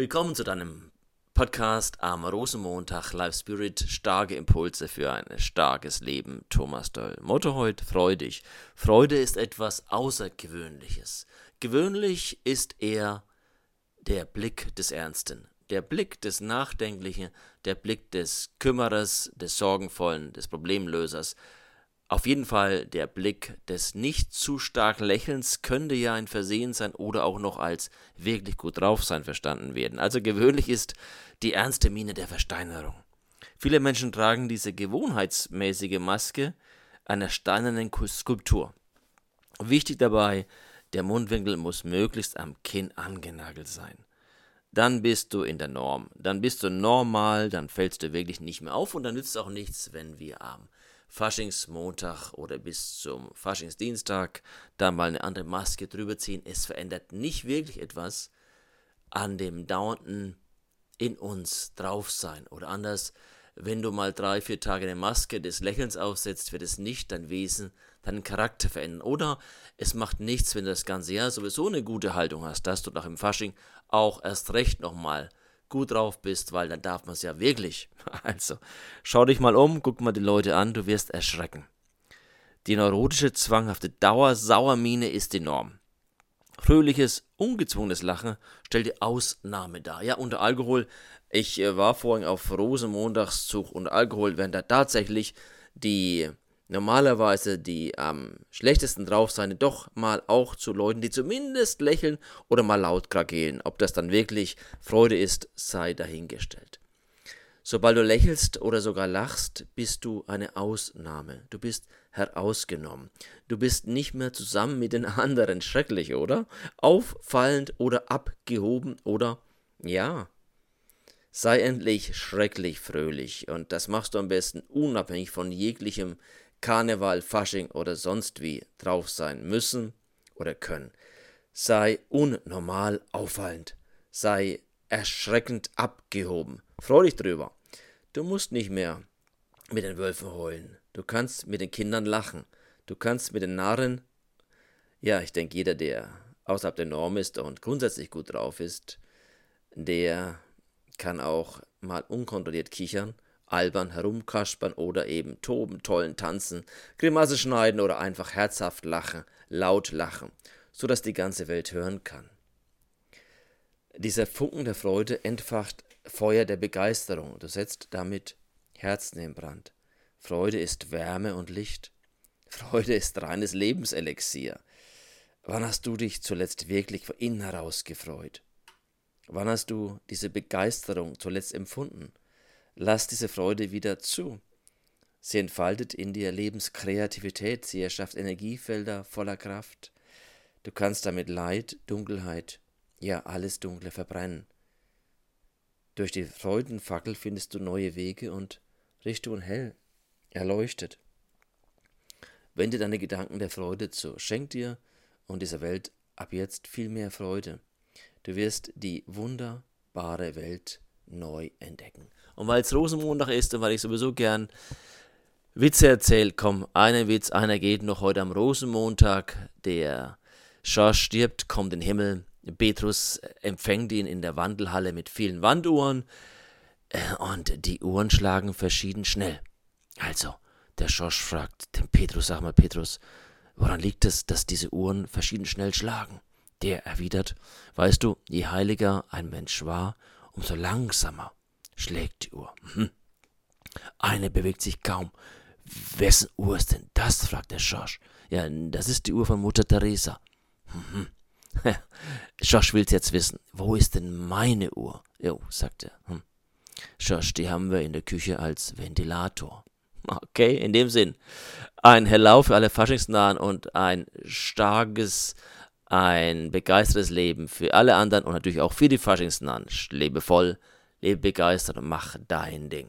Willkommen zu deinem Podcast am Rosenmontag Live Spirit, starke Impulse für ein starkes Leben. Thomas Doll. Motto heute, freudig. Freude ist etwas Außergewöhnliches. Gewöhnlich ist eher der Blick des Ernsten, der Blick des Nachdenklichen, der Blick des Kümmerers, des Sorgenvollen, des Problemlösers, auf jeden Fall der Blick des nicht zu stark Lächelns könnte ja ein Versehen sein oder auch noch als wirklich gut drauf sein verstanden werden. Also gewöhnlich ist die ernste Miene der Versteinerung. Viele Menschen tragen diese gewohnheitsmäßige Maske einer steinernen Skulptur. Wichtig dabei, der Mundwinkel muss möglichst am Kinn angenagelt sein. Dann bist du in der Norm. Dann bist du normal, dann fällst du wirklich nicht mehr auf und dann nützt auch nichts, wenn wir am Faschingsmontag oder bis zum Faschingsdienstag da mal eine andere Maske drüber ziehen. Es verändert nicht wirklich etwas an dem dauernden in uns drauf sein. Oder anders, wenn du mal drei, vier Tage eine Maske des Lächelns aufsetzt, wird es nicht dein Wesen, deinen Charakter verändern. Oder es macht nichts, wenn du das ganze Jahr sowieso eine gute Haltung hast, dass du nach dem Fasching auch erst recht nochmal gut drauf bist, weil dann darf man es ja wirklich. Also, schau dich mal um, guck mal die Leute an, du wirst erschrecken. Die neurotische, zwanghafte Dauersauermine ist die Norm. Fröhliches, ungezwungenes Lachen stellt die Ausnahme dar. Ja, unter Alkohol, ich äh, war vorhin auf Rosenmontagszug und Alkohol werden da tatsächlich die normalerweise die am schlechtesten drauf sein, doch mal auch zu Leuten, die zumindest lächeln oder mal laut krakehlen. Ob das dann wirklich Freude ist, sei dahingestellt. Sobald du lächelst oder sogar lachst, bist du eine Ausnahme. Du bist herausgenommen. Du bist nicht mehr zusammen mit den anderen. Schrecklich, oder? Auffallend oder abgehoben oder ja, Sei endlich schrecklich fröhlich und das machst du am besten unabhängig von jeglichem Karneval, Fasching oder sonst wie drauf sein müssen oder können. Sei unnormal auffallend. Sei erschreckend abgehoben. Freu dich drüber. Du musst nicht mehr mit den Wölfen heulen. Du kannst mit den Kindern lachen. Du kannst mit den Narren. Ja, ich denke, jeder, der außerhalb der Norm ist und grundsätzlich gut drauf ist, der kann auch mal unkontrolliert kichern albern herumkaspern oder eben toben, tollen, tanzen, Grimasse schneiden oder einfach herzhaft lachen, laut lachen, so dass die ganze Welt hören kann. Dieser Funken der Freude entfacht Feuer der Begeisterung, du setzt damit Herzen in Brand. Freude ist Wärme und Licht. Freude ist reines Lebenselixier. Wann hast du dich zuletzt wirklich von innen heraus gefreut? Wann hast du diese Begeisterung zuletzt empfunden? Lass diese Freude wieder zu. Sie entfaltet in dir Lebenskreativität, sie erschafft Energiefelder voller Kraft. Du kannst damit Leid, Dunkelheit, ja alles Dunkle verbrennen. Durch die Freudenfackel findest du neue Wege und Richtungen hell, erleuchtet. Wende deine Gedanken der Freude zu. Schenk dir und dieser Welt ab jetzt viel mehr Freude. Du wirst die wunderbare Welt neu entdecken. Und weil es Rosenmontag ist und weil ich sowieso gern Witze erzähle, komm, einen Witz, einer geht noch heute am Rosenmontag. Der Schar stirbt, kommt in den Himmel. Petrus empfängt ihn in der Wandelhalle mit vielen Wanduhren. Äh, und die Uhren schlagen verschieden schnell. Also, der Schorsch fragt den Petrus, sag mal, Petrus, woran liegt es, dass diese Uhren verschieden schnell schlagen? Der erwidert, weißt du, je heiliger ein Mensch war, umso langsamer schlägt die Uhr. Hm. Eine bewegt sich kaum. Wessen Uhr ist denn das? fragt der Schorsch. Ja, das ist die Uhr von Mutter Teresa. Hm. Schorsch will's jetzt wissen. Wo ist denn meine Uhr? Jo, sagt er. Hm. Schorsch, die haben wir in der Küche als Ventilator. Okay, in dem Sinn. Ein Hello für alle Faschingsnahen und ein starkes, ein begeistertes Leben für alle anderen und natürlich auch für die Faschingsnahen. Lebe voll, lebe begeistert und mach dein Ding.